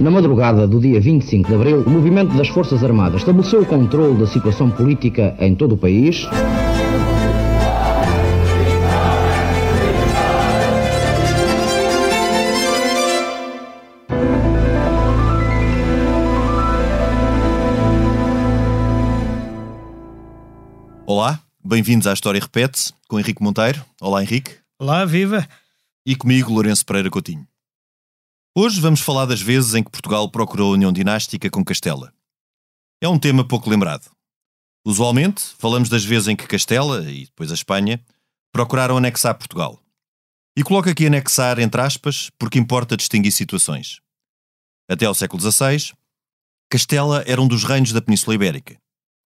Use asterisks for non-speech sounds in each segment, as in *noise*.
Na madrugada do dia 25 de abril, o movimento das Forças Armadas estabeleceu o controle da situação política em todo o país. Olá, bem-vindos à História Repete-se, com Henrique Monteiro. Olá, Henrique. Olá, viva! E comigo, Lourenço Pereira Coutinho. Hoje vamos falar das vezes em que Portugal procurou a união dinástica com Castela. É um tema pouco lembrado. Usualmente, falamos das vezes em que Castela, e depois a Espanha, procuraram anexar Portugal. E coloco aqui anexar entre aspas, porque importa distinguir situações. Até ao século XVI, Castela era um dos reinos da Península Ibérica.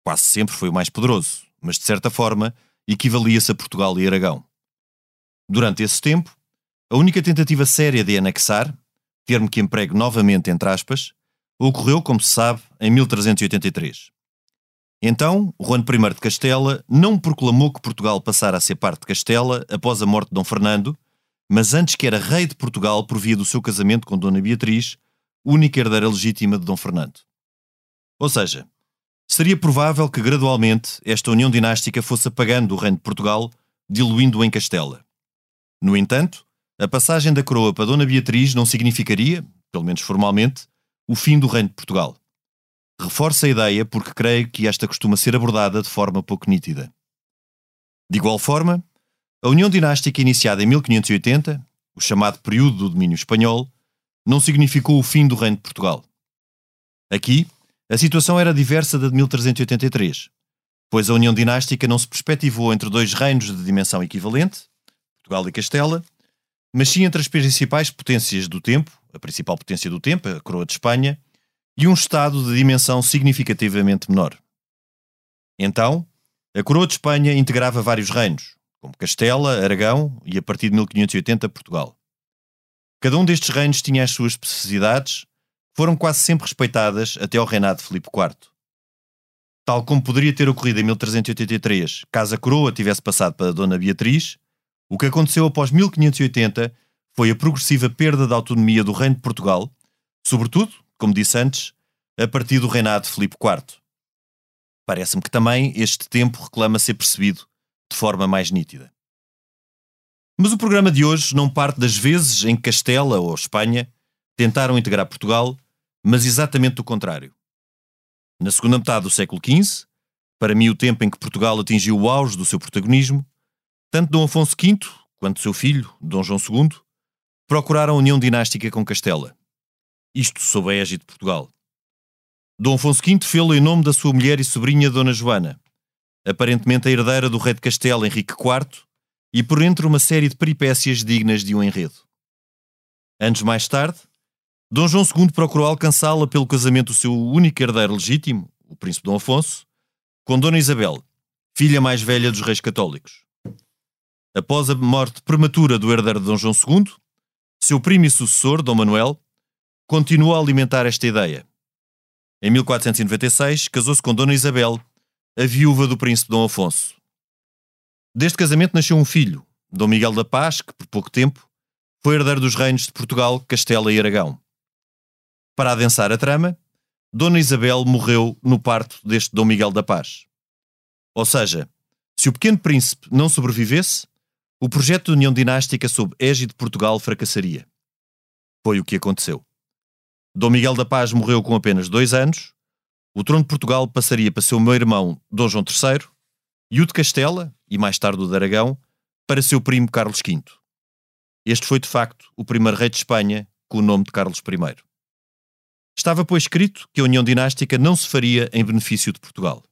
Quase sempre foi o mais poderoso, mas de certa forma equivalia-se a Portugal e Aragão. Durante esse tempo, a única tentativa séria de anexar, termo que emprego novamente entre aspas, ocorreu, como se sabe, em 1383. Então, Juan I de Castela não proclamou que Portugal passara a ser parte de Castela após a morte de Dom Fernando, mas antes que era rei de Portugal por via do seu casamento com Dona Beatriz, única herdeira legítima de Dom Fernando. Ou seja, seria provável que gradualmente esta união dinástica fosse apagando o reino de Portugal, diluindo-o em Castela. No entanto, a passagem da coroa para Dona Beatriz não significaria, pelo menos formalmente, o fim do reino de Portugal. Reforça a ideia porque creio que esta costuma ser abordada de forma pouco nítida. De igual forma, a união dinástica iniciada em 1580, o chamado período do domínio espanhol, não significou o fim do reino de Portugal. Aqui, a situação era diversa da de 1383, pois a união dinástica não se perspectivou entre dois reinos de dimensão equivalente, Portugal e Castela, mas sim entre as principais potências do tempo, a principal potência do tempo, a coroa de Espanha, e um Estado de dimensão significativamente menor. Então, a coroa de Espanha integrava vários reinos, como Castela, Aragão e, a partir de 1580, Portugal. Cada um destes reinos tinha as suas especificidades foram quase sempre respeitadas até ao reinado de Filipe IV. Tal como poderia ter ocorrido em 1383, caso a coroa tivesse passado para Dona Beatriz, o que aconteceu após 1580 foi a progressiva perda da autonomia do Reino de Portugal, sobretudo, como disse antes, a partir do reinado de Filipe IV. Parece-me que também este tempo reclama ser percebido de forma mais nítida. Mas o programa de hoje não parte das vezes em que Castela ou Espanha tentaram integrar Portugal, mas exatamente o contrário. Na segunda metade do século XV, para mim o tempo em que Portugal atingiu o auge do seu protagonismo, tanto Dom Afonso V quanto seu filho, Dom João II, procuraram a união dinástica com Castela. Isto sob a égide de Portugal. Dom Afonso V fê-lo em nome da sua mulher e sobrinha Dona Joana, aparentemente a herdeira do rei de Castela Henrique IV, e por entre uma série de peripécias dignas de um enredo. Anos mais tarde, Dom João II procurou alcançá-la pelo casamento do seu único herdeiro legítimo, o príncipe Dom Afonso, com Dona Isabel, filha mais velha dos reis católicos. Após a morte prematura do herdeiro de Dom João II, seu primo e sucessor, Dom Manuel, continuou a alimentar esta ideia. Em 1496, casou-se com Dona Isabel, a viúva do príncipe Dom Afonso. Deste casamento nasceu um filho, Dom Miguel da Paz, que por pouco tempo foi herdeiro dos reinos de Portugal, Castela e Aragão. Para adensar a trama, Dona Isabel morreu no parto deste Dom Miguel da Paz. Ou seja, se o pequeno príncipe não sobrevivesse, o projeto de união dinástica sob égide de Portugal fracassaria. Foi o que aconteceu. Dom Miguel da Paz morreu com apenas dois anos, o trono de Portugal passaria para seu meu irmão Dom João III e o de Castela, e mais tarde o de Aragão, para seu primo Carlos V. Este foi de facto o primeiro rei de Espanha com o nome de Carlos I. Estava, pois, escrito que a união dinástica não se faria em benefício de Portugal.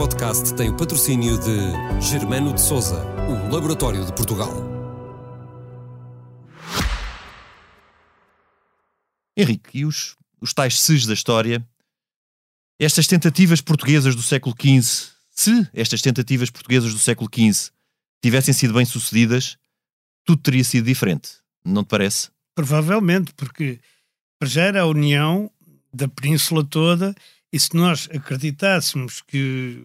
Podcast tem o patrocínio de Germano de Souza, o Laboratório de Portugal. Henrique, e os, os tais ses da história? Estas tentativas portuguesas do século XV, se estas tentativas portuguesas do século XV tivessem sido bem-sucedidas, tudo teria sido diferente, não te parece? Provavelmente, porque para já era a união da península toda, e se nós acreditássemos que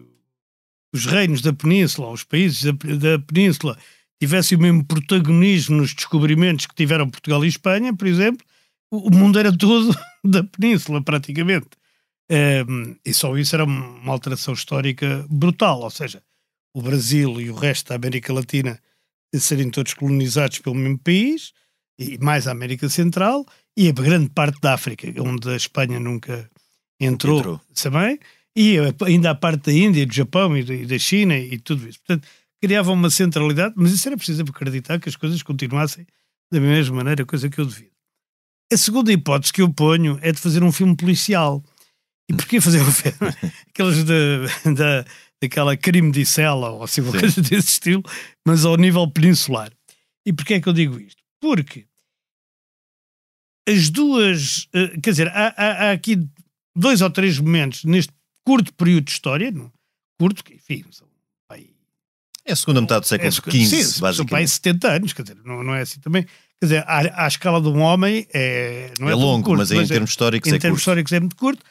os reinos da península, os países da, da península, tivessem o mesmo protagonismo nos descobrimentos que tiveram Portugal e Espanha, por exemplo, o mundo era todo *laughs* da península, praticamente. Um, e só isso era uma alteração histórica brutal, ou seja, o Brasil e o resto da América Latina serem todos colonizados pelo mesmo país, e mais a América Central, e a grande parte da África, onde a Espanha nunca entrou, entrou. também, e ainda a parte da Índia, do Japão e da China e tudo isso. Portanto, criava uma centralidade, mas isso era preciso acreditar que as coisas continuassem da mesma maneira, coisa que eu devido. A segunda hipótese que eu ponho é de fazer um filme policial. E porquê fazer um *laughs* filme? Aqueles da, da, daquela crime de cela ou assim, uma coisa desse estilo, mas ao nível peninsular. E porquê é que eu digo isto? Porque as duas, eh, quer dizer, há, há, há aqui dois ou três momentos neste curto período de história, não? curto, enfim, são é a segunda metade do século XV, é, sim, basicamente. São pai 70 anos, quer dizer, não, não é assim também. Quer dizer, à, à escala de um homem é, não é, é longo, curto, mas, em é, termos históricos em é termos curto. históricos é muito curto.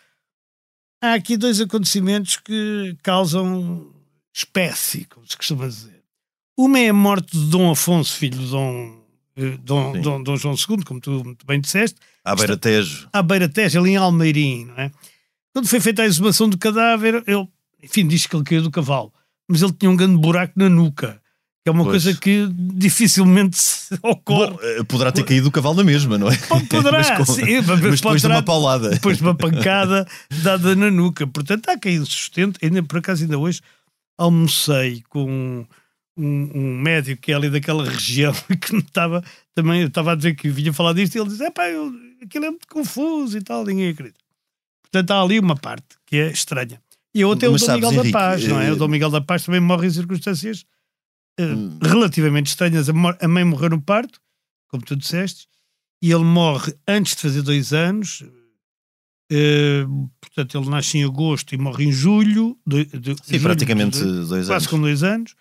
Há aqui dois acontecimentos que causam espécie, como se costuma dizer. Uma é a morte de Dom Afonso, filho de Dom, eh, Dom, Dom, Dom João II, como tu muito bem disseste. À Beira Tejo. À Beira Tejo, ali em Almeirim, não é? Quando foi feita a exumação do cadáver, ele, enfim, diz que ele caiu do cavalo, mas ele tinha um grande buraco na nuca que é uma pois. coisa que dificilmente ocorre. Bom, eh, poderá ter caído do cavalo na mesma, não é? *laughs* Poderá, mas, com, sim, mas depois poderá, de uma paulada. Depois de uma *laughs* pancada dada na nuca. Portanto, está caído sustento. Ainda, por acaso, ainda hoje almocei com um, um, médico que é ali daquela *laughs* região *laughs* que me estava também, estava a dizer que vinha falar disto e ele disse: pá, aquilo é muito confuso e tal, ninguém acredita. Portanto, há ali uma parte que é estranha. E a outra é o Dom Miguel Henrique, da Paz, não é? O Dom Miguel da Paz também morre em circunstâncias hum. relativamente estranhas. A mãe morreu no parto, como tu disseste, e ele morre antes de fazer dois anos. Uh, portanto, ele nasce em agosto e morre em julho. De, de, Sim, julho, praticamente de, dois quase anos. Quase com dois anos.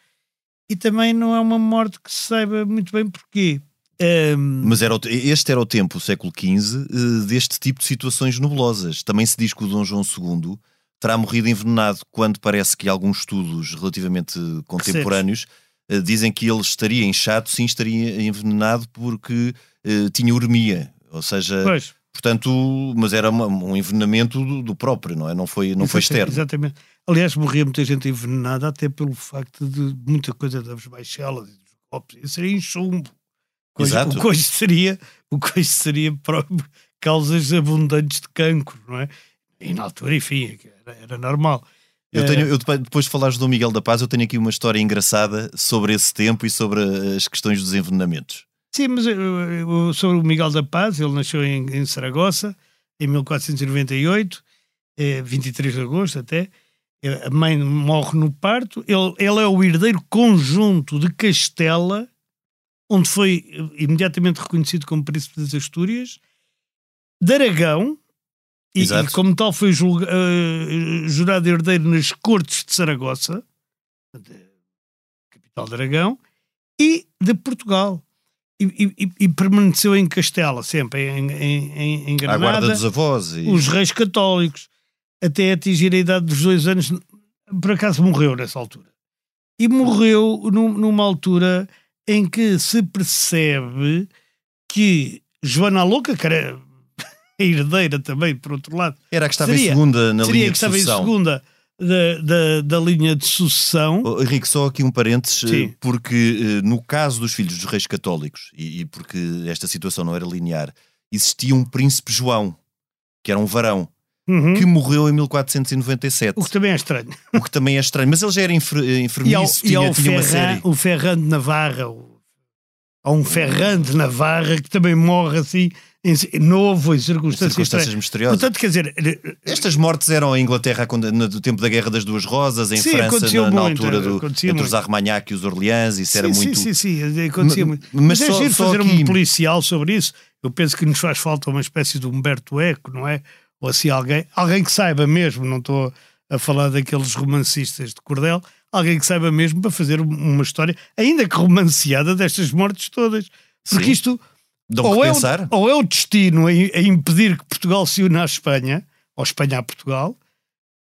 E também não é uma morte que se saiba muito bem porquê. Um... Mas era o, este era o tempo, o século XV, eh, deste tipo de situações nebulosas. Também se diz que o Dom João II terá morrido envenenado quando parece que alguns estudos relativamente contemporâneos eh, dizem que ele estaria inchado, sim, estaria envenenado porque uh, tinha uremia, ou seja, pois. portanto, mas era uma, um envenenamento do, do, próprio, não é? Não foi, não foi externo. Exatamente. Aliás, morria muita gente envenenada até pelo facto de muita coisa das baixelas e dos copos, isso seria em chumbo. Exato. O hoje seria, o seria próprio, causas abundantes de cancro, não é? E na altura, enfim, era, era normal. Eu tenho, eu, depois de falares do Miguel da Paz, eu tenho aqui uma história engraçada sobre esse tempo e sobre as questões dos envenenamentos. Sim, mas eu, sobre o Miguel da Paz, ele nasceu em, em Saragossa em 1498, é, 23 de agosto até. A mãe morre no parto. Ele, ele é o herdeiro conjunto de Castela, onde foi imediatamente reconhecido como príncipe das Astúrias, de Aragão, e, e, como tal foi julga, uh, jurado herdeiro nas Cortes de Saragossa, de, capital de Aragão, e de Portugal. E, e, e, permaneceu em Castela, sempre em, em, em Granada. A guarda dos avós. E... Os reis católicos, até atingir a idade dos dois anos, por acaso morreu nessa altura. E morreu num, numa altura em que se percebe que Joana Louca, que era *laughs* a herdeira também, por outro lado. Era a que estava seria, em segunda na linha de sucessão. Seria que estava em segunda da, da, da, linha de sucessão. Oh, Henrique, só aqui um parênteses, Sim. Eh, porque eh, no caso dos filhos dos reis católicos, e, e, porque esta situação não era linear, existia um príncipe João, que era um varão, uhum. que morreu em 1497. O que também é estranho. O que também é estranho, mas ele já era enfermiço, e ao, tinha, e tinha Ferran, O Ferran de Navarra, o, há um Ferran de Navarra que também morre assim novo, em circunstâncias, em circunstâncias misteriosas. Portanto, quer dizer... Eh, Estas mortes eram em Inglaterra no tempo da Guerra das Duas Rosas, em sim, França na, na altura do, entre muito. os Armagnac e os Orleans, isso sim, era sim, muito... Sim, sim, sim, acontecia muito. Mas, mas é giro fazer aqui... um policial sobre isso. Eu penso que nos faz falta uma espécie de Humberto Eco, não é? Ou assim alguém, alguém que saiba mesmo, não estou a falar daqueles romancistas de cordel, alguém que saiba mesmo para fazer uma história, ainda que romanceada, destas mortes todas. Porque isto ou é, o, ou é o destino a, a, impedir que Portugal se una à Espanha, ou Espanha a Portugal,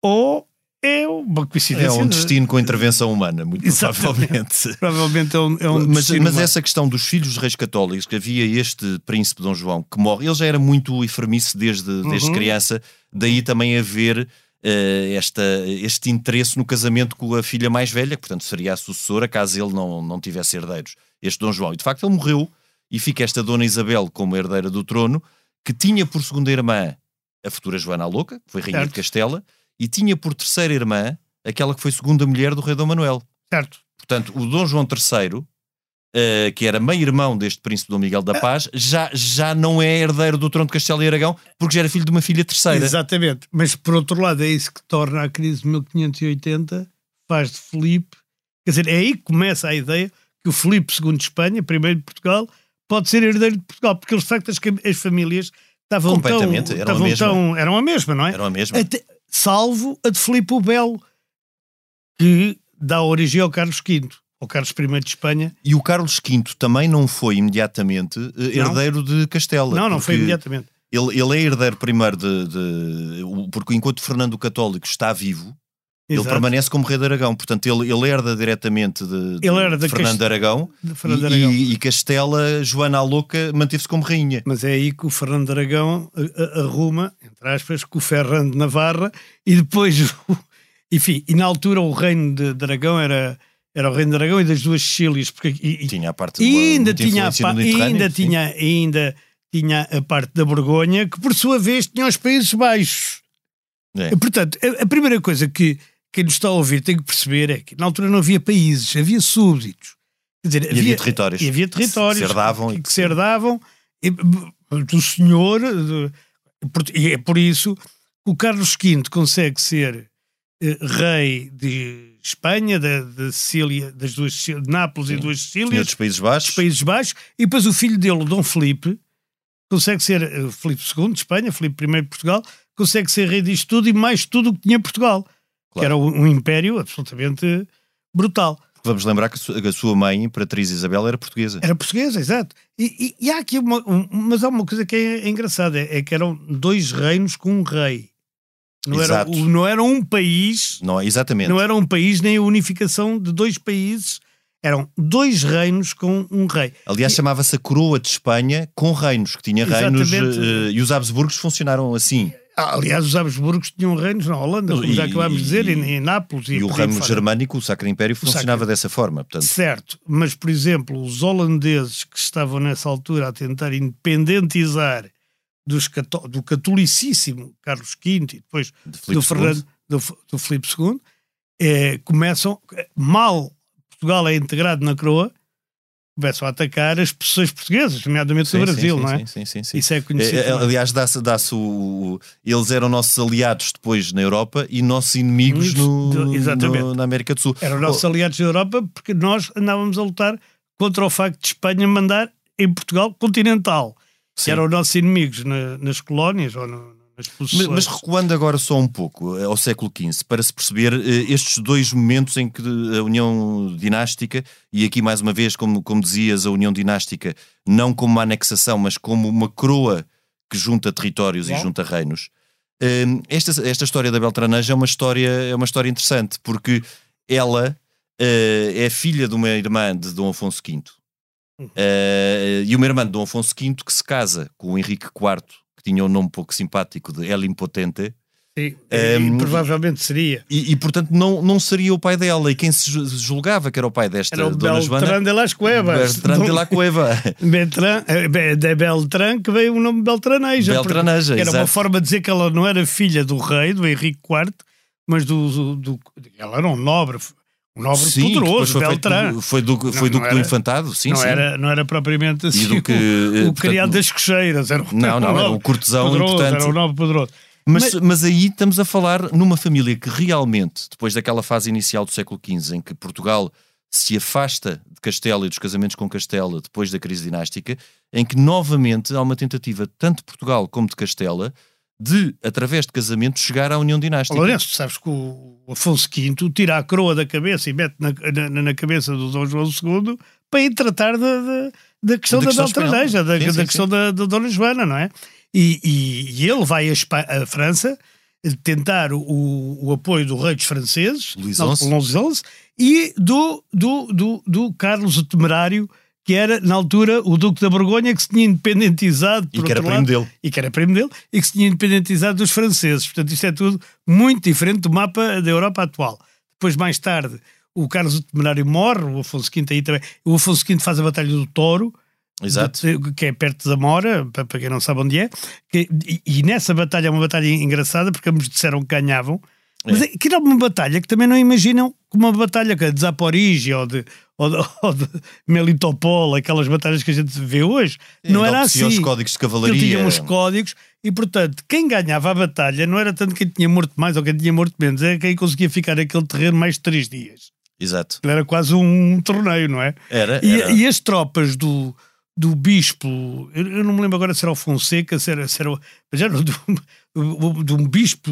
ou é uma coincidência. É um destino com intervenção humana, muito Exatamente. provavelmente. *laughs* Provavelmente é um, é um mas, mas essa questão dos filhos de reis católicos, que havia este príncipe Dom João que morre, ele já era muito enfermiço desde, desde Uhum. criança, daí também haver eh, esta, este interesse no casamento com a filha mais velha, que portanto seria a sucessora caso ele não, não tivesse herdeiros, este Dom João. E de facto ele morreu e fica esta Dona Isabel como herdeira do trono, que tinha por segunda irmã a futura Joana a Louca, que foi rainha Certo. de Castela, e tinha por terceira irmã aquela que foi segunda mulher do rei Dom Manuel. Certo. Portanto, o Dom João III, eh, que era meio-irmão deste príncipe Dom Miguel Ah. da Paz, já, já não é herdeiro do trono de Castelo e Aragão, porque já era filho de uma filha terceira. Exatamente. Mas por outro lado, é isso que torna a crise de 1580, faz de Filipe. Quer dizer, é aí que começa a ideia que o Filipe II de Espanha, primeiro de Portugal, pode ser herdeiro de Portugal, porque de facto as, as famílias estavam tão, Completamente, eram a mesma. tão. Eram a mesma, não é? Era a mesma. Até- salvo a de Filipe o Belo, que dá origem ao Carlos V, ao Carlos I de Espanha. E o Carlos V também não foi imediatamente eh, Não. herdeiro de Castela. não, não foi imediatamente. Ele, ele é herdeiro primeiro de, de- Porque enquanto Fernando o Católico está vivo, ele Exato. permanece como rei de Aragão. Portanto, ele, ele herda diretamente de, de Ele herda de Fernando Cast- Aragão. Fernando e, Aragão. e- e Castela, Joana a Louca, manteve-se como rainha. Mas é aí que o Fernando Aragão arruma, entre aspas, com o Ferrando de Navarra e depois, *laughs* enfim, e na altura o reino de, Aragão era, era o reino de Aragão e das duas Sicílias, porque e, Tinha a parte uma- ainda, tinha pa- ainda, sim. tinha, ainda tinha a parte da Borgonha, que por sua vez tinha os Países Baixos. É. Portanto, a, a primeira coisa que quem nos está a ouvir tem que perceber é que na altura não havia países, havia súbditos. Quer dizer, E havia territórios. E havia territórios Que se herdavam que, que se herdavam e, do senhor. de- e é por isso que o Carlos V consegue ser eh, rei de Espanha, da, da Sicília, das duas de Nápoles e Sim. duas Senhor Sicílias, dos Países Baixos. dos Países Baixos, e depois o filho dele, o Dom Felipe, consegue ser eh, Felipe II de Espanha, Felipe I de Portugal, consegue ser rei disto tudo e mais tudo o que tinha Portugal, que Claro. era um, um império absolutamente brutal. Vamos lembrar que a su- a sua mãe, Imperatriz Isabel, era portuguesa. Era portuguesa, exato. E, e- e há aqui uma, um- mas há uma coisa que é, engraçada, é, é que eram dois reinos com um rei. Não era, não era um país, Não, exatamente. não era um país nem a unificação de dois países, eram dois reinos com um rei. Aliás, chamava-se a Coroa de Espanha com reinos, que tinha reinos. Exatamente. eh, e os Habsburgos funcionaram assim. Ah, Aliás, os Habsburgos tinham reinos na Holanda, como E- já acabámos de dizer, e- e, em Nápoles. E, o por aí ramo germânico, o Sacro Império, funcionava Sacro- dessa forma. Portanto, Certo, mas por exemplo, os holandeses que estavam nessa altura a tentar independentizar dos do catolicíssimo Carlos V e depois de do, Filipe Fernando, II, do, do Filipe II, eh, começam, mal Portugal é integrado na coroa, começam a atacar as posições portuguesas, nomeadamente Sim, do Brasil, sim, não é? Sim, sim, sim. Isso é conhecido. Eh, eh, também. Aliás, dá-se dá-se o. Eles eram nossos aliados depois na Europa e nossos inimigos no, no- na América do Sul. Eram nossos aliados da Europa porque nós andávamos a lutar contra o facto de Espanha mandar em Portugal continental. Sim. Que eram nossos inimigos na- nas colónias ou no- Mas, mas recuando agora só um pouco eh, ao século XV, para se perceber eh, estes dois momentos em que a União Dinástica, e aqui mais uma vez, como, como dizias, a União Dinástica não como uma anexação, mas como uma coroa que junta territórios e Bom. junta reinos. Eh, Esta, esta história da Beltraneja é uma história, é uma história interessante, porque ela eh, é filha de uma irmã de Dom Afonso V. Uhum. Eh, e uma irmã de Dom Afonso V que se casa com o Henrique IV, tinha um nome pouco simpático de El Impotente, Sim, Ehm, e provavelmente seria. e, e, portanto não, não seria o pai dela. E quem se ju- julgava que era o pai desta Era o Dona Joana? Beltrán de las Cuevas. Bertrand de la *laughs* Cueva. Beltrán, eh, de Beltrán que veio o nome Beltraneja. Beltraneja, Era uma exato. forma de dizer que ela não era filha do rei, do Henrique IV, mas do, do, do- ela era um nobre, um nobre Sim, poderoso, foi, feito Beltrán. do- foi, do, foi Não- duque não do era- Infantado, sim, não, sim. Era, não era propriamente assim do que, o, eh, o portanto, criado das cocheiras. Era um, Não, não, era o cortesão poderoso, importante. Era um nobre poderoso. Mas, mas aí estamos a falar numa família que realmente, depois daquela fase inicial do século XV, em que Portugal se afasta de Castela e dos casamentos com Castela depois da crise dinástica, em que novamente há uma tentativa, tanto de Portugal como de Castela, de, através de casamento, chegar à União Dinástica. Lourenço, sabes que o Afonso V tira a coroa da cabeça e mete na, na, na cabeça do Dom João II para ir tratar da, da, questão Da da, questão da, da questão da, da Dona Joana, não é? E, e, e ele vai à, França tentar o, o apoio do rei dos franceses, Luís não, XI. Luís XI, e do, do, do, do Carlos o Temerário, que era, na altura, o Duque da Borgonha, que se tinha independentizado, E que era primo lado, dele. e que era primo dele, e que se tinha independentizado dos franceses. Portanto, isto é tudo muito diferente do mapa da Europa atual. Depois, mais tarde, o Carlos o Temerário morre, o Afonso V aí também. O Afonso V faz a Batalha do Touro, Exato. de- que é perto de Zamora, para, quem não sabe onde é. Que- e, e nessa batalha é uma batalha engraçada, porque ambos disseram que ganhavam. Mas é. que era uma batalha que também não imaginam uma batalha que é de Zaporizhia ou de, ou de, *laughs* ou de Melitopol, aquelas batalhas que a gente vê hoje. não Ele era assim. aos códigos de Ele cavalaria. tinha uns códigos e, portanto, quem ganhava a batalha não era tanto quem tinha morto mais ou quem tinha morto menos, era quem conseguia ficar naquele terreno mais de três dias. Exato. Ele era quase um torneio, não é? Era. E, era. e as tropas do, do bispo, eu, eu não me lembro agora se era o Fonseca, se era, se era mas *laughs* era do, do- de um bispo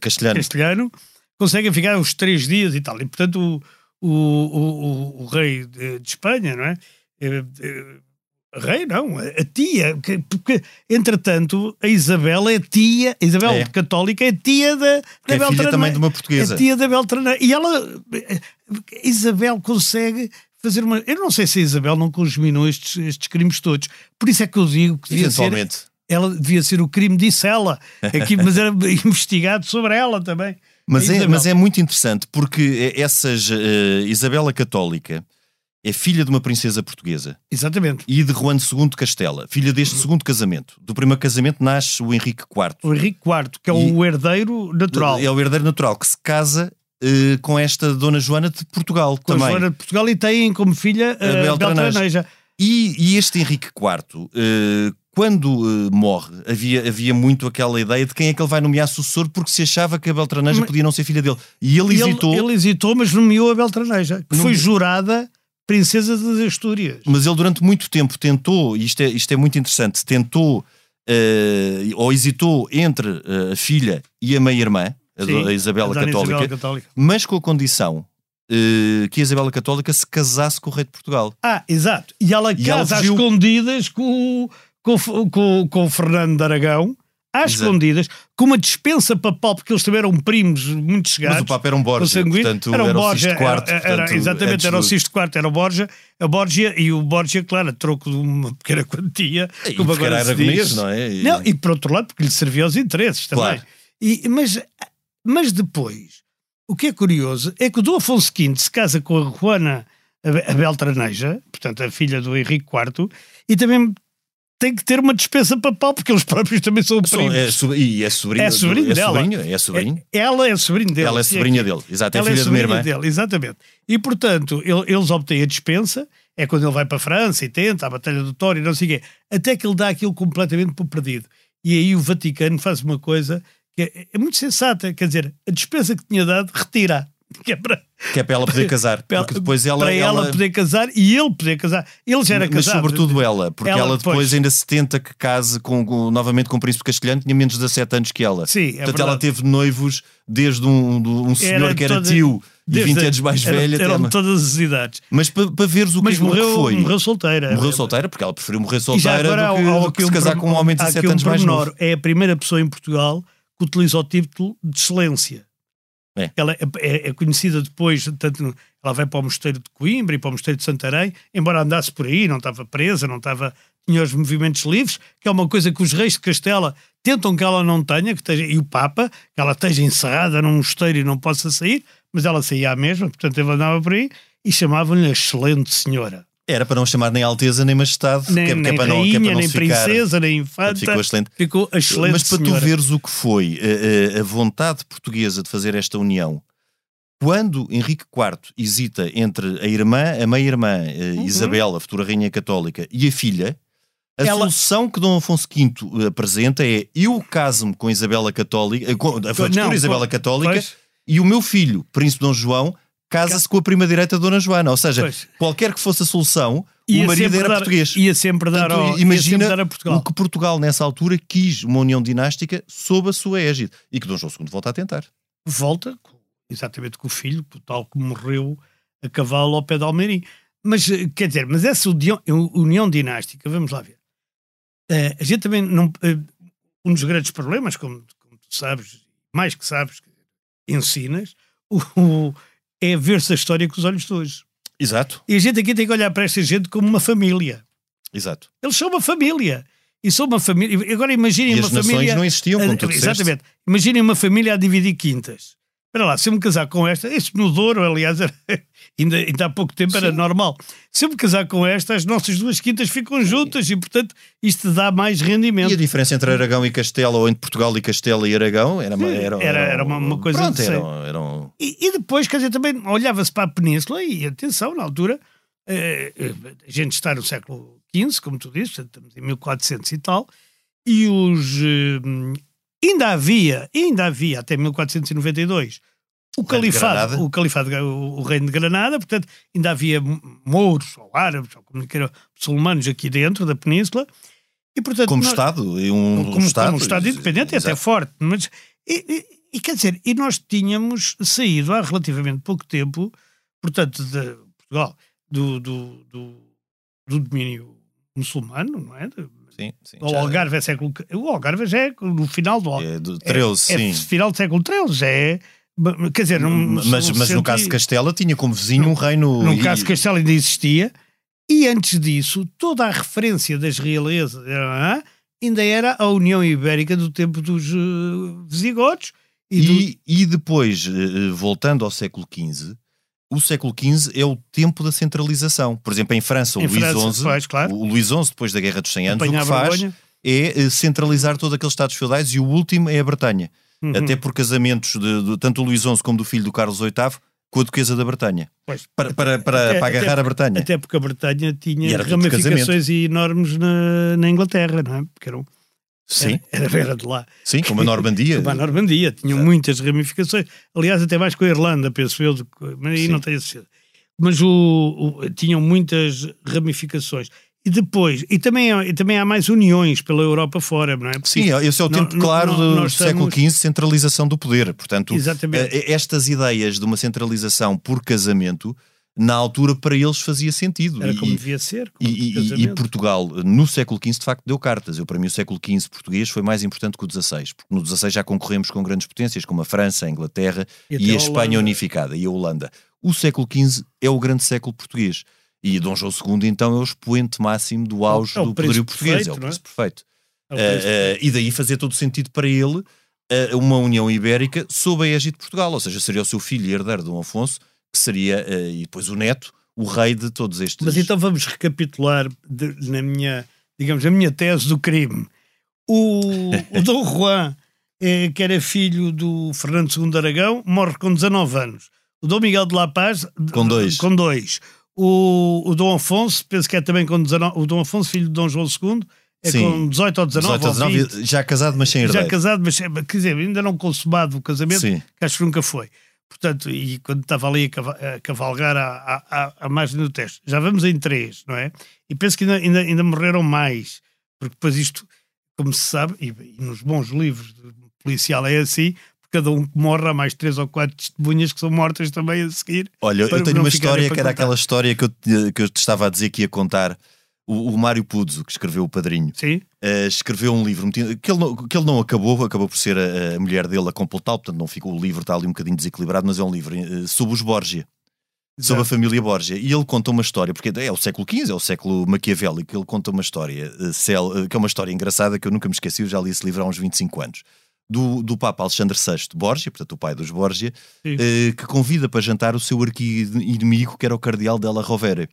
Castelhano. castelhano, conseguem ficar uns três dias e tal. E portanto o, o, o, o- rei de, de Espanha, não é? Eh, eh, Rei não, a tia, que- porque entretanto a Isabel é tia, a Isabel É. católica é tia da, da é Beltrana- também de uma portuguesa. é tia da Beltrana. E ela, Isabel consegue fazer uma. Eu não sei se a Isabel não conjuminou estes, estes crimes todos. Por isso é que eu digo que devia ser, ela devia ser o crime, disse ela. Aqui, mas era *laughs* investigado sobre ela também. Mas A é, mas é muito interessante porque essas eh, Isabela Católica é filha de uma princesa portuguesa Exatamente. e de Juan II Castela, filha deste segundo casamento. Do primeiro casamento nasce o Henrique IV. O Henrique IV, que é E- o herdeiro natural. É o herdeiro natural que se casa eh, com esta Dona Joana de Portugal com a também. Joana de Portugal e tem como filha a Beltraneja. Beltraneja. E, e este Henrique IV, eh, quando eh, morre, havia, havia muito aquela ideia de quem é que ele vai nomear sucessor, porque se achava que a Beltraneja Mas- podia não ser filha dele. E ele hesitou, Ele, hesitou, mas nomeou a Beltraneja, que foi jurada princesa das Astúrias. mas ele durante muito tempo tentou, e isto é, isto é muito interessante, tentou eh, ou hesitou entre eh, a filha e a meia-irmã, a, Sim, a Isabela a Católica, Católica. mas com a condição que a Isabela Católica se casasse com o rei de Portugal. Ah, exato. E ela E ela casa às fugiu. escondidas com, o- com, o- com, com o Fernando de Aragão, às Exato. escondidas, com uma dispensa papal, porque eles também eram primos muito chegados. Mas o Papa era um consanguíneos. portanto era, um era o IV. era- era- portanto, exatamente, era o Sisto IV, era o Borgia, a Borgia e o Borgia, claro, a troco de uma pequena quantia, E como agora era diz. não é? E- Não, e por outro lado, porque lhe servia aos interesses também. Claro. E, mas, mas depois, o que é curioso é que o Dom Afonso V se casa com a Juana a a Beltraneja, portanto a filha do Henrique IV, e também tem que ter uma dispensa papal, porque eles próprios também são primos. é, so- e é sobrinho, É sobrinho é dela. sobrinho, é sobrinho. É- ela é sobrinho dele. Ela é sobrinha aqui. dele, exato, é Ela é filha de minha sobrinha irmã. dele, exatamente. E portanto, ele- eles obtêm a dispensa, é quando ele vai para a França e tenta a Batalha do Toro e não sei o quê, até que ele dá aquilo completamente por perdido. E aí o Vaticano faz uma coisa que é, é muito sensata, quer dizer, a dispensa que tinha dado, retira. Que é para, Que é para ela poder casar, *laughs* para- porque depois ela, para ela, ela- poder casar e ele poder casar. Ele já era mas casado. sobretudo ela, porque ela, Ela, depois pois. ainda se tenta que case com, com- novamente com o príncipe castelhano, tinha menos de 17 anos que ela. Sim, é Portanto, ela verdade. teve noivos desde um, um senhor Era que era toda- tio e desde- 20 anos mais era- velho. até Eram uma- todas as idades. Mas para, para veres o que, Mas o que morreu, foi. morreu solteira. Morreu solteira, porque ela preferiu morrer solteira agora do que, há- há do que se um casar pormen- com um homem de há 17 aqui um anos mais novo. É a primeira pessoa em Portugal que utiliza o título de excelência. É. Ela é, é- é conhecida depois, tanto, ela vai para o Mosteiro de Coimbra e para o Mosteiro de Santarém, embora andasse por aí, não estava presa, não estava, tinha os movimentos livres, que é uma coisa que os reis de Castela tentam que ela não tenha, que esteja, e o Papa, que ela esteja encerrada num mosteiro e não possa sair, mas ela saía à mesma, portanto ele andava por aí e chamavam-lhe a excelente senhora. Era para não chamar nem Alteza nem Majestade, Nem, que é, que é nem para não, que é rainha, para não nem ficar- princesa, nem infanta. Ficou excelente. Ficou excelente Mas para senhora. tu veres o que foi a, a- a vontade portuguesa de fazer esta união, quando Henrique IV hesita entre a irmã, a meia-irmã eh, Isabel, a futura rainha católica, e a filha, a Ela- solução que Dom Afonso V apresenta é eu caso-me com a Isabela Católica, eh, com a futura Isabela Católica, pois. e o meu filho, Príncipe Dom João, casa-se com a prima direita Dona Joana. Ou seja, Pois. qualquer que fosse a solução, Ia o marido era dar- português. Ia sempre dar, Portanto, ao, imagina dar a Portugal. o que Portugal nessa altura quis uma união dinástica sob a sua égide e que Dom João II volta a tentar. Volta, exatamente com o filho, tal que morreu a cavalo ao pé de Almeirim. Mas, eh, quer dizer, mas essa união, união dinástica, vamos lá ver. Eh, a gente também não. eh, um dos grandes problemas, como, como tu sabes, mais que sabes, ensinas, *laughs* o, o, é ver-se a história com os olhos de hoje. Exato. E a gente aqui tem que olhar para esta gente como uma família. Exato. Eles são uma família. E são uma família. Agora imaginem e uma as família. não existiam, como tu. Exatamente. Imaginem uma família a dividir quintas. Espera lá, se eu me casar com esta, este no Douro, aliás, era, *laughs* ainda, ainda há pouco tempo era Sim. normal. Se eu me casar com esta, as nossas duas quintas ficam juntas e, portanto, isto dá mais rendimento. E a diferença entre Aragão e Castela, ou entre Portugal e Castela e Aragão, era uma, era, era, era uma, uma, coisa pronto, era, era um... e, e, depois, quer dizer, também olhava-se para a península e, atenção, na altura, eh, eh, a gente está no século XV, como tu dizes, estamos em 1400 e tal, e os. Ainda havia, ainda havia até 1492 o califado, o califado, o, reino de Granada, portanto, ainda havia mouros ou árabes ou como queiram, muçulmanos aqui dentro da península. E, portanto, como nós, Estado, e um como, Estado, como Estado independente, até forte. Mas, e, e, e, quer dizer, e nós tínhamos saído há relativamente pouco tempo, portanto, de Portugal, do, do, do, do domínio muçulmano, não é? Sim, sim. O Algarve é século. O Algarve já é no final do. É do 13, é, sim. É final do século XIII, já é. Quer dizer, mas, mas no caso de Castela tinha como vizinho um reino. No e... caso de Castela ainda existia, e antes disso, toda a referência das realezas ainda era a União Ibérica do tempo dos uh, visigodos. E, do... e depois, uh, voltando ao século XV, o século XV é o tempo da centralização. Por exemplo, em França, o em Luís França, XI, faz, claro. o Luís XI, depois da Guerra dos 100 Anos, o que faz é centralizar todos aqueles Estados feudais e o último é a Bretanha. Uhum. Até por casamentos de, de, tanto o Luís XI como do filho do Carlos VIII com a duquesa da Bretanha. Pois, para, para, para, até, para agarrar até, a Bretanha. Até porque a Bretanha tinha ramificações enormes na, na Inglaterra, não é? Porque eram Sim. Era, era de lá. Sim, como a Normandia. *laughs* como a Normandia, tinham muitas ramificações. Aliás, até mais com a Irlanda, penso eu, mas aí Sim. não tenho certeza. Mas o, o, tinham muitas ramificações. E depois, e também, e também há mais uniões pela Europa fora, não é? Porque Sim, esse é o tempo claro não, do século XV, centralização do poder. Portanto, Exatamente. Eh, estas ideias de uma centralização por casamento, na altura para eles fazia sentido. Era como e, devia ser. Como e, e, Portugal, no século XV, de facto, deu cartas. Eu, para mim, o século XV português foi mais importante que o XVI, porque no XVI já concorremos com grandes potências, como a França, a Inglaterra e, e a, a Espanha unificada, e a Holanda. O século XV é o grande século português. E Dom João II, então, é o expoente máximo do auge é do poderio português, é o príncipe perfeito. É? Uh, uh, e daí fazia todo sentido para ele uh, uma União Ibérica sob a égide de Portugal, ou seja, seria o seu filho e herdeiro Dom Afonso, que seria, e depois o neto, o rei de todos estes. Mas então vamos recapitular de, na minha, digamos, a minha tese do crime. O, o Dom *laughs* Juan, eh, que era filho do Fernando II Aragão, morre com 19 anos. O Dom Miguel de La Paz, com dois. Com dois. O, o Dom Afonso, penso que é também com 19, o Dom Afonso, filho de Dom João II, é Sim. com 18 ou 19, 18 ou 19 já casado, mas sem herdeiro. Já casado, mas quer dizer, ainda não consumado o casamento, Sim. que acho que nunca foi. Portanto, e quando estava ali a cavalgar à, à, à margem do teste, já vamos em três, não é? E penso que ainda, ainda, ainda morreram mais, porque depois isto, como se sabe, e, e nos bons livros policial é assim, cada um que morre, há mais três ou quatro testemunhas que são mortas também a seguir. Olha, eu tenho uma história que era aquela história que eu, que eu te estava a dizer que ia contar. O, o Mário Puzo, que escreveu O Padrinho, uh, escreveu um livro que ele, não, que ele não acabou, acabou por ser a, a mulher dele a completá-lo, portanto não ficou, o livro está ali um bocadinho desequilibrado, mas é um livro uh, sobre os Borgia. Exato. Sobre a família Borgia. E ele conta uma história, porque é o século XV, é o século maquiavélico, ele conta uma história, uh, que é uma história engraçada que eu nunca me esqueci, eu já li esse livro há uns 25 anos do, do Papa Alexandre VI Borgia, portanto o pai dos Borgia, eh, que convida para jantar o seu arqui-inimigo, que era o Cardeal della Rovere.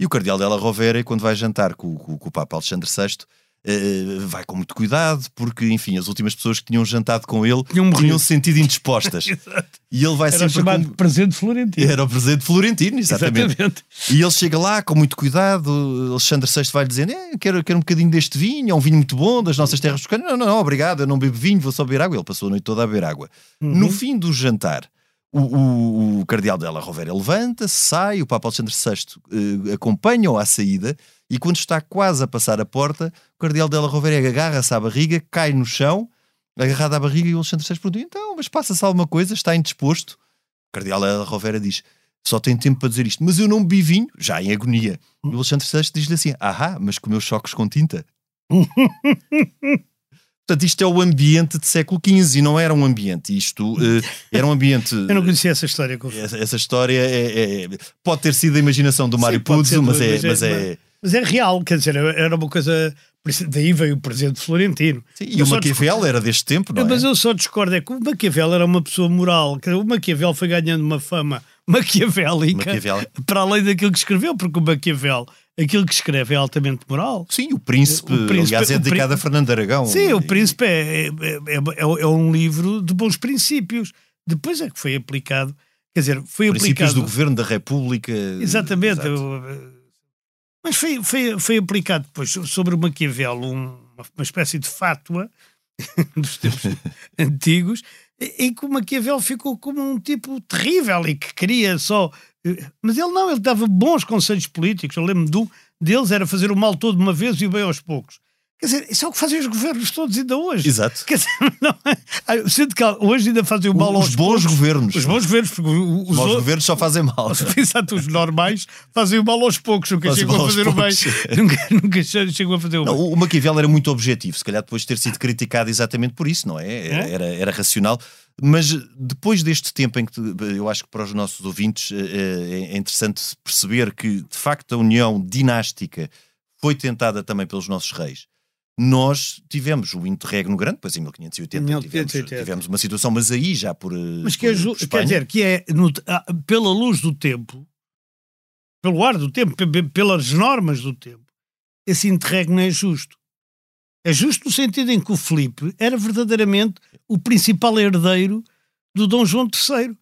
E o Cardeal della Rovere, quando vai jantar com, com, com o Papa Alexandre VI, Uh, vai com muito cuidado, porque, enfim, as últimas pessoas que tinham jantado com ele tinham, tinham se sentido indispostas. *laughs* e ele vai Era sempre. chamado com... presente florentino. Era o presente florentino, exatamente. exatamente. E ele chega lá com muito cuidado. Alexandre VI vai dizendo: eh, quero, quero um bocadinho deste vinho, é um vinho muito bom das nossas terras. Não, não, não, obrigado, eu não bebo vinho, vou só beber água. Ele passou a noite toda a beber água. Uhum. No fim do jantar, o, o, o cardeal dela Rovera levanta-se, sai, o Papa Alexandre VI uh, acompanha-o à saída e quando está quase a passar a porta, o cardeal dela Rovera agarra-se à barriga, cai no chão, agarrado à barriga e o Alexandre VI pergunta, então, mas passa-se alguma coisa, está indisposto? O cardeal dela Rovera diz, só tem tempo para dizer isto, mas eu não bebi vinho, já em agonia. E o Alexandre VI diz-lhe assim, ahá, mas comeu choques com tinta. *laughs* Portanto, isto é o ambiente de século XV e não era um ambiente. Isto uh, era um ambiente. *laughs* Eu não conhecia essa história. Essa, essa, história é, é, pode ter sido a imaginação do Mário Puzo, mas, é, mas, é, mas é real, quer dizer, era uma coisa. Daí veio o presidente Florentino. Sim, e o Maquiavel era deste tempo, não é? Mas eu só discordo, é que o Maquiavel era uma pessoa moral. O Maquiavel foi ganhando uma fama *laughs* maquiavélica Maquiavel. para além daquilo que escreveu, porque o Maquiavel aquilo que escreve é altamente moral. Sim, o Príncipe, o príncipe aliás, é dedicado a Fernando Aragão. Sim, o Príncipe é, é, é, é, um livro de bons princípios. Depois é que foi aplicado, quer dizer, foi princípios aplicado... do Governo da República. Exatamente. Mas foi, foi, foi aplicado depois sobre o Maquiavel uma, uma espécie de fátua *laughs* dos tempos *laughs* antigos, em que o Maquiavel ficou como um tipo terrível e que queria só mas ele não, ele dava bons conselhos políticos. Eu lembro do deles era fazer o mal todo de uma vez e o bem aos poucos. Quer dizer, isso é o que fazem os governos todos ainda hoje. Exato. Quer dizer, *laughs* não é, sinto que hoje ainda fazem o mal os aos bons poucos. governos. Os bons governos. Porque os, os bons governos só fazem mal. *laughs* Exato, os normais fazem o mal aos poucos, nunca *laughs* chegam a fazer o bem. nunca, nunca chegam a fazer o bem. Não, o Maquiavel era muito objetivo, se calhar depois de ter sido criticado exatamente por isso, não é? Era, é? era, era racional. Mas depois deste tempo em que eu acho que para os nossos ouvintes eh, eh, é interessante perceber que de facto a união dinástica foi tentada também pelos nossos reis. Nós tivemos o interregno grande, depois em 1580, 1580. Tivemos, tivemos, uma situação, mas aí já por. Eh, mas que é, quer dizer, que é no, ah, pela luz do tempo, pelo ar do tempo, pelas normas do tempo, esse interregno é justo. É justo no sentido em que o Filipe era verdadeiramente o principal herdeiro do Dom João III.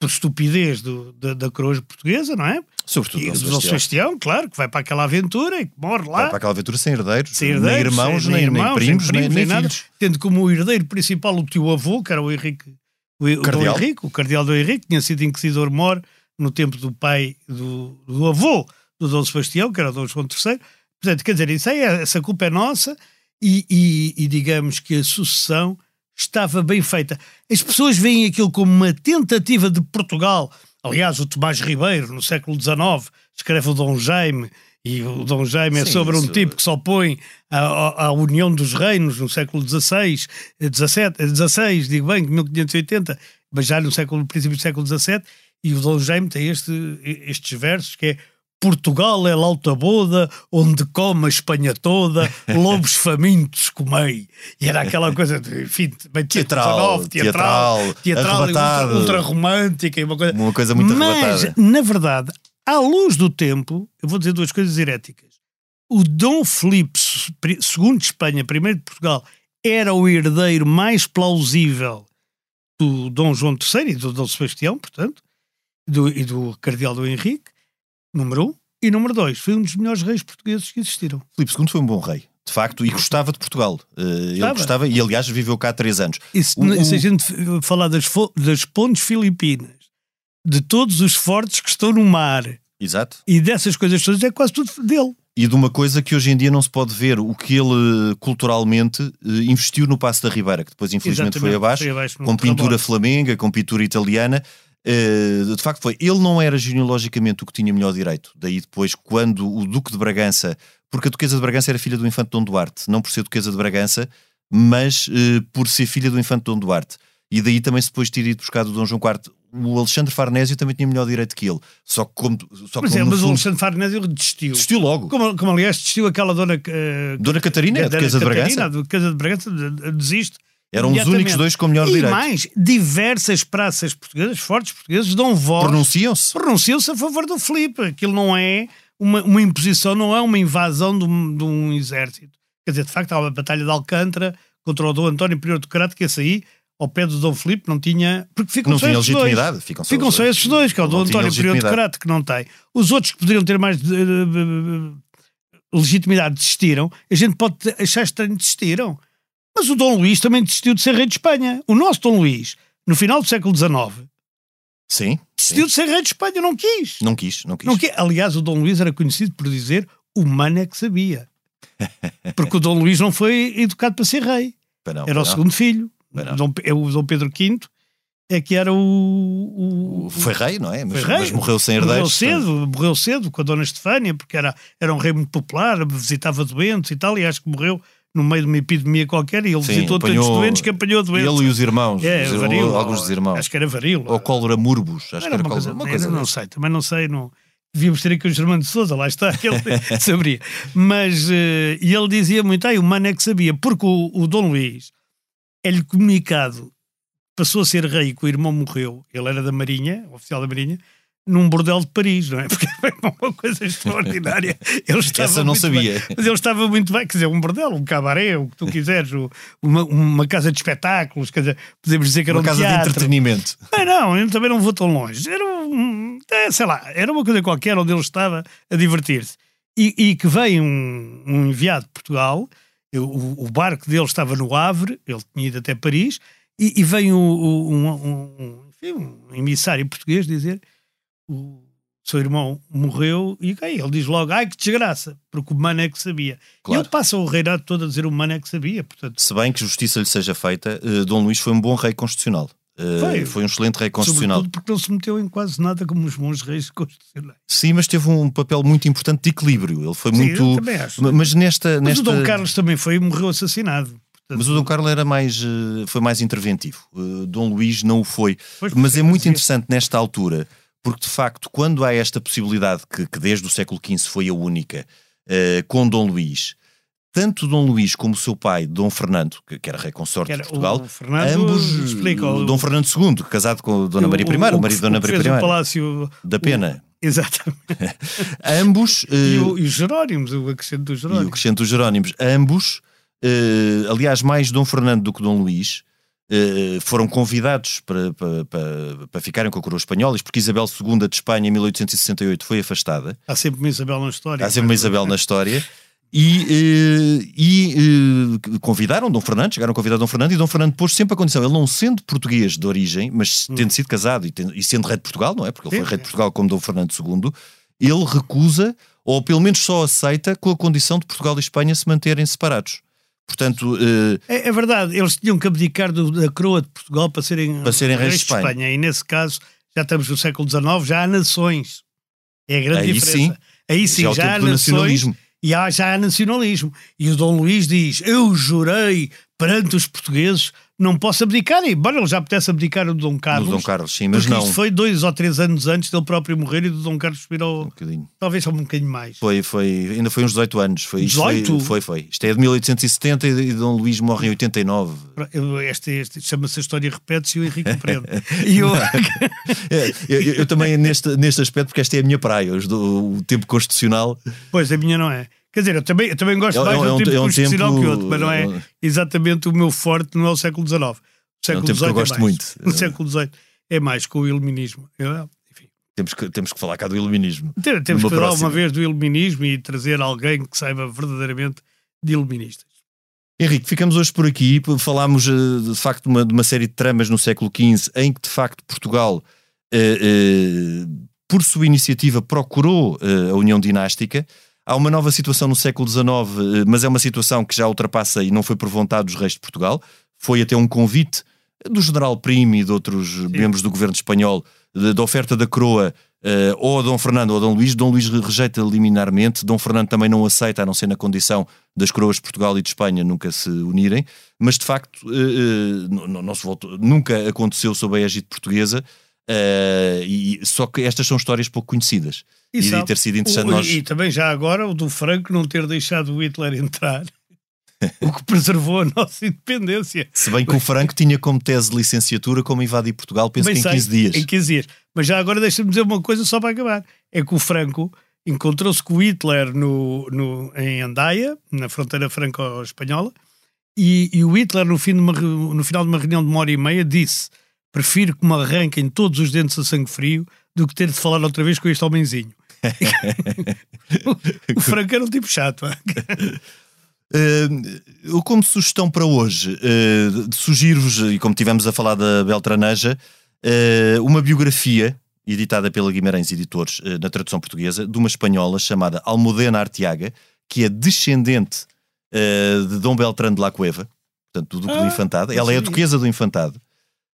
Por estupidez do, da, da coroa portuguesa, não é? Sobretudo e, do Dom Sebastião, claro, que vai para aquela aventura e que morre lá. Vai para aquela aventura sem herdeiros, sem herdeiros nem irmãos, sem, nem, irmãos, nem primos, nem, primos, nem, nem nada. Tendo como herdeiro principal o tio avô, que era o Henrique, o, o cardeal. Dom Henrique, o cardeal do Henrique, tinha sido inquisidor-mor no tempo do pai do, do avô do Dom Sebastião, que era o Dom João III. Portanto, quer dizer, isso aí, é, essa culpa é nossa e, e, e, digamos que a sucessão estava bem feita. As pessoas veem aquilo como uma tentativa de Portugal. Aliás, o Tomás Ribeiro, no século XIX, escreve o Dom Jaime, e o Dom Jaime é Sim, é sobre um tipo que se opõe à, à, União dos Reinos no século XVI, XVII, XVI, digo bem, 1580, mas já no século, princípio do século XVII, e o Dom Jaime tem este, estes versos que é Portugal é lauta boda, onde come a Espanha toda, *laughs* lobos famintos comei. E era aquela coisa, de, enfim, bem teatral, teatral, teatral, teatral ultra, romântica. Uma coisa, uma coisa muito Mas, arrebatada. na verdade, à luz do tempo, eu vou dizer duas coisas heréticas. O Dom Filipe II de Espanha, primeiro de Portugal, era o herdeiro mais plausível do Dom João III e do Dom Sebastião, portanto, do, e do Cardeal do Henrique número um. E número dois, foi um dos melhores reis portugueses que existiram. Filipe II foi um bom rei, de facto, e gostava de Portugal. Uh, ele gostava, e aliás viveu cá há três anos. E se, o, se a gente falar das, das pontes filipinas, de todos os fortes que estão no mar, Exato. e dessas coisas todas, é quase tudo dele. E de uma coisa que hoje em dia não se pode ver, o que ele culturalmente eh, investiu no Passo da Ribeira, que depois infelizmente foi abaixo, foi abaixo com pintura flamenga, com pintura italiana, Uh, de facto foi. Ele não era genealogicamente o que tinha melhor direito. Daí depois, quando o Duque de Bragança, porque a Duquesa de Bragança era filha do Infante Dom Duarte, não por ser Duquesa de Bragança, mas uh, por ser filha do Infante Dom Duarte. E daí também se depois ter ido buscar do Dom João IV. O Alexandre Farnésio também tinha melhor direito que ele. Só que como. Só mas, como é, mas fundo, o Alexandre Farnésio desistiu. Desistiu logo. Como, como aliás desistiu aquela dona. Uh, dona Catarina, a Duquesa de Bragança. A Duquesa de Bragança desiste eram os únicos dois com melhor e direito. E mais, diversas praças portuguesas, fortes portugueses, dão voz. Pronunciam-se. Pronunciam-se a favor do Filipe. Aquilo não é uma, uma imposição, não é uma invasão de um, de um, exército. Quer dizer, de facto, há uma batalha de Alcântara contra o Dom António Prior do Crato, que esse aí, ao pé do Dom Filipe, não tinha. Porque ficam não só tinha esses legitimidade. Dois. Ficam só, ficam só esses dois, que é o Dom António Prior Crato, que não tem. Os outros que poderiam ter mais. Uh, legitimidade desistiram. A gente pode achar estranho desistiram. Mas o Dom Luís também desistiu de ser rei de Espanha. O nosso Dom Luís, no final do século XIX, sim, desistiu sim. de ser rei de Espanha, não quis. Não quis, não quis. Não quis. Aliás, o Dom Luís era conhecido por dizer o mano é que sabia. *laughs* Porque o Dom Luís não foi educado para ser rei. Não, era o segundo filho. Dom, é o Dom Pedro V é que era o, o, Foi rei, não é? Mas, rei. mas morreu sem herdeiros. Morreu cedo, morreu cedo com a Dona Estefânia, porque era, era um rei muito popular, visitava doentes e tal, e acho que morreu no meio de uma epidemia qualquer e ele Sim, visitou apanhou- tantos doentes que apanhou doentes. Ele e os irmãos, é, os alguns dos irmãos. Acho que era varíola. Ou cólera morbus, acho Era que era uma coisa, uma coisa não dessas. sei, também não sei, não. Devíamos ter aqui o Germano de Souza, lá está, que ele *laughs* saberia. Mas, eh, e ele dizia muito, ah, o mano é que sabia, porque o, o Dom Luís é-lhe comunicado, passou a ser rei que o irmão morreu, ele era da Marinha, oficial da Marinha, num bordel de Paris, não é? *laughs* Porque foi uma coisa extraordinária. Ele estava Essa não sabia. bem. Mas ele estava muito bem, quer dizer, um bordel, um cabaré, o que tu quiseres, uma, uma casa de espetáculos, quer dizer, podemos dizer que era Uma um casa de teatro. entretenimento. Não, não, eu também não vou tão longe. Era um, é, sei lá, era uma coisa qualquer onde ele estava a divertir-se. E, e que veio um, um enviado de Portugal, eu- o, o barco dele estava no Havre, ele tinha ido até Paris, e, e vem um, um, um- um- enfim, um emissário português dizer o seu irmão morreu, e aí ele diz logo, ai que desgraça, porque o mano é que sabia. E Claro. ele passa o reinado todo a dizer o mano é que sabia, portanto, Se bem que justiça lhe seja feita, eh, Dom Luís foi um bom rei constitucional. Eh, Foi. foi um excelente rei constitucional. sobretudo porque não se meteu em quase nada como os bons reis constitucionais. Sim, mas teve um papel muito importante de equilíbrio. Ele foi Sim, muito. Mas nesta. Mas nesta... o Dom Carlos também foi e morreu assassinado. Mas o Dom Carlos era mais, eh, foi mais interventivo. Dom Luís não o foi. Pois, Mas é muito interessante nesta altura, porque de facto, quando há esta possibilidade, que, que desde o século XV foi a única, eh, com Dom Luís, tanto Dom Luís como o seu pai, Dom Fernando, que, era rei consorte de Portugal, o ambos. explica, o o- Dom Fernando II, casado com Dona Maria I, o, marido que- de Dona o Maria fez o I, Palácio. da Pena. *laughs* Exatamente. *laughs* Ambos. E, eh, o, e os Jerónimos, o acrescento dos e o Jerónimos. Crescente dos Jerónimos, ambos, eh, aliás, mais Dom Fernando do que Dom Luís, foram convidados para, para, para, para ficarem com a coroa espanhola, porque Isabel II de Espanha, em 1868, foi afastada. Há sempre uma Isabel na história. Há sempre uma Isabel na história. E, eh, e eh, convidaram Dom Fernando, chegaram a convidar Dom Fernando, e Dom Fernando pôs sempre a condição, ele não sendo português de origem, mas tendo sido casado e, tendo- e sendo rei de Portugal, não é? Porque ele foi rei de. Portugal como Dom Fernando II, ele recusa, ou pelo menos só aceita, com a condição de Portugal e Espanha se manterem separados. Portanto, eh, É, é verdade, eles tinham que abdicar do- da coroa de Portugal para serem, Para serem reis de Espanha. E nesse caso, já estamos no século XIX, já há nações. É a grande Aí diferença. sim. Aí sim, já é o já há nações e há, já há nacionalismo. E o Dom Luís diz: Eu jurei perante os portugueses, não posso abdicar. E, embora ele já pudesse abdicar o Dom Carlos, Do Dom Carlos, sim, mas não. isto foi dois ou três anos antes dele próprio morrer e do Dom Carlos subir Um ao. bocadinho. Talvez só um bocadinho mais. Foi, foi, ainda foi uns 18 anos. Foi, isto 18? Foi, foi, foi. Isto é de 1870 e Dom Luís morre em 89. Eu- Este, este chama-se a história repete-se e o Henrique compreende. *laughs* E eu, É, eu, eu- eu também neste, neste aspecto, porque esta é a minha praia, do- o tempo constitucional. pois a minha não é. Quer dizer, eu também, eu também gosto É- mais é do um- tempo é um constitucional tempo- que outro, mas não é é um- exatamente o meu forte, não é o século XIX. O século tempo que eu XVIII gosto é muito. O século XVIII é mais com o iluminismo. Eu- enfim. Temos que, temos que falar cá do iluminismo. Tem- Temos que falar próxima. uma vez do iluminismo e trazer alguém que saiba verdadeiramente de iluministas. Henrique, ficamos hoje por aqui. Falámos eh, de facto de uma, de uma série de tramas no século XV em que de facto Portugal, eh, eh, por sua iniciativa, procurou eh, a união dinástica. Há uma nova situação no século XIX, eh, mas é uma situação que já ultrapassa e não foi por vontade dos reis de Portugal. Foi até um convite do general Primo e de outros membros do governo espanhol da oferta da coroa eh, ou a Dom Fernando ou a Dom Luís. Dom Luís rejeita liminarmente. Dom Fernando também não aceita, a não ser na condição das coroas de Portugal e de Espanha nunca se unirem. Mas de facto, não, não- não se voltou, nunca aconteceu sob a égide portuguesa. Eh, e, só que estas são histórias pouco conhecidas. E, sabe, ter sido interessante o- nós. e também já agora o do Franco não ter deixado o Hitler entrar, *laughs* o que preservou a nossa independência. Se bem que o Franco tinha como tese de licenciatura como invadir Portugal, penso Bem que em sei, 15 dias. Em 15 dias. Mas já agora deixa-me dizer uma coisa só para acabar. É que o Franco encontrou-se com o Hitler no, no, em Andaia, na fronteira franco-espanhola, e, e o Hitler, no, fim de uma, no final de uma reunião de uma hora e meia, disse: Prefiro que me arranquem todos os dentes a sangue frio do que ter de falar outra vez com este homenzinho. *laughs* o Franco era um tipo chato. Uh, eu, como sugestão para hoje, uh, sugiro-vos, e como tivemos a falar da Beltraneja, uh, uma biografia editada pela Guimarães Editores na tradução portuguesa, de uma espanhola chamada Almudena Arteaga, que é descendente de Dom Beltrán de la Cueva, portanto, do Duque do Ah, Infantado. não Ela é a duquesa do Infantado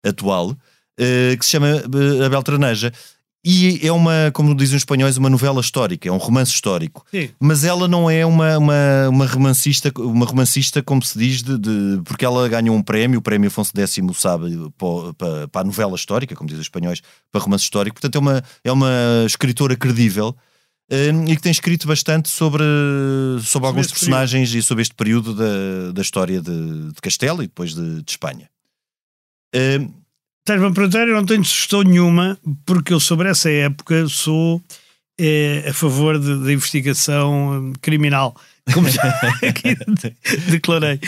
atual, uh, que se chama uh, a Beltraneja. e é uma, como dizem os espanhóis, uma novela histórica, é um romance histórico. Sim. Mas ela não é uma, uma, uma romancista, uma romancista, como se diz, de, de- porque ela ganhou um prémio, o prémio Afonso X, sabe, para, para, a novela histórica, como dizem os espanhóis, para romance histórico. Portanto, é uma, é uma escritora credível eh, e que tem escrito bastante sobre, sobre alguns este personagens e sobre este período da, da história de, de Castela e depois de, de Espanha. Estás-me a perguntar, eu não tenho sugestão nenhuma, porque eu sobre essa época sou eh, a favor da investigação hum, criminal, como já *laughs* aqui de- declarei.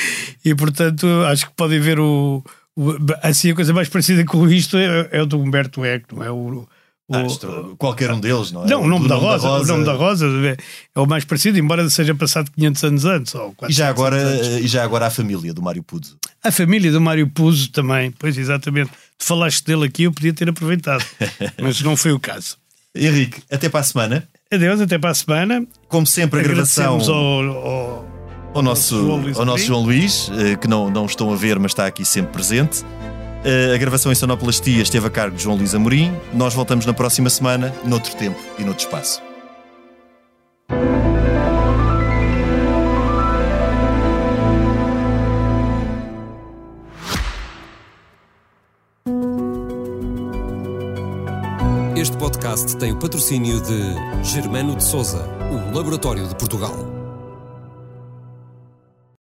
E portanto, acho que podem ver o, o- Assim, a coisa mais parecida com isto é, é o do Humberto Eco, não é? O, o- ah, qualquer um deles, não é? não, o nome, Do da, Rosa, o nome da Rosa é, é o mais parecido, embora seja passado 500 anos antes. Ou E já 400 agora, anos e já agora a família do Mário Puzo. A família do Mário Puzo também, pois exatamente. Tu falaste dele aqui, eu podia ter aproveitado, *laughs* mas não foi o caso. Henrique, até para a semana. Adeus, até para a semana. Como sempre, a gravação Agradecemos ao, ao- ao nosso, João Luís ao nosso. João Luís, eh, que não, não estão a ver, mas está aqui sempre presente. Eh, A gravação em Sonoplastia esteve a cargo de João Luís Amorim. Nós voltamos na próxima semana, noutro tempo e noutro espaço. Este podcast tem o patrocínio de Germano de Souza, o Laboratório de Portugal.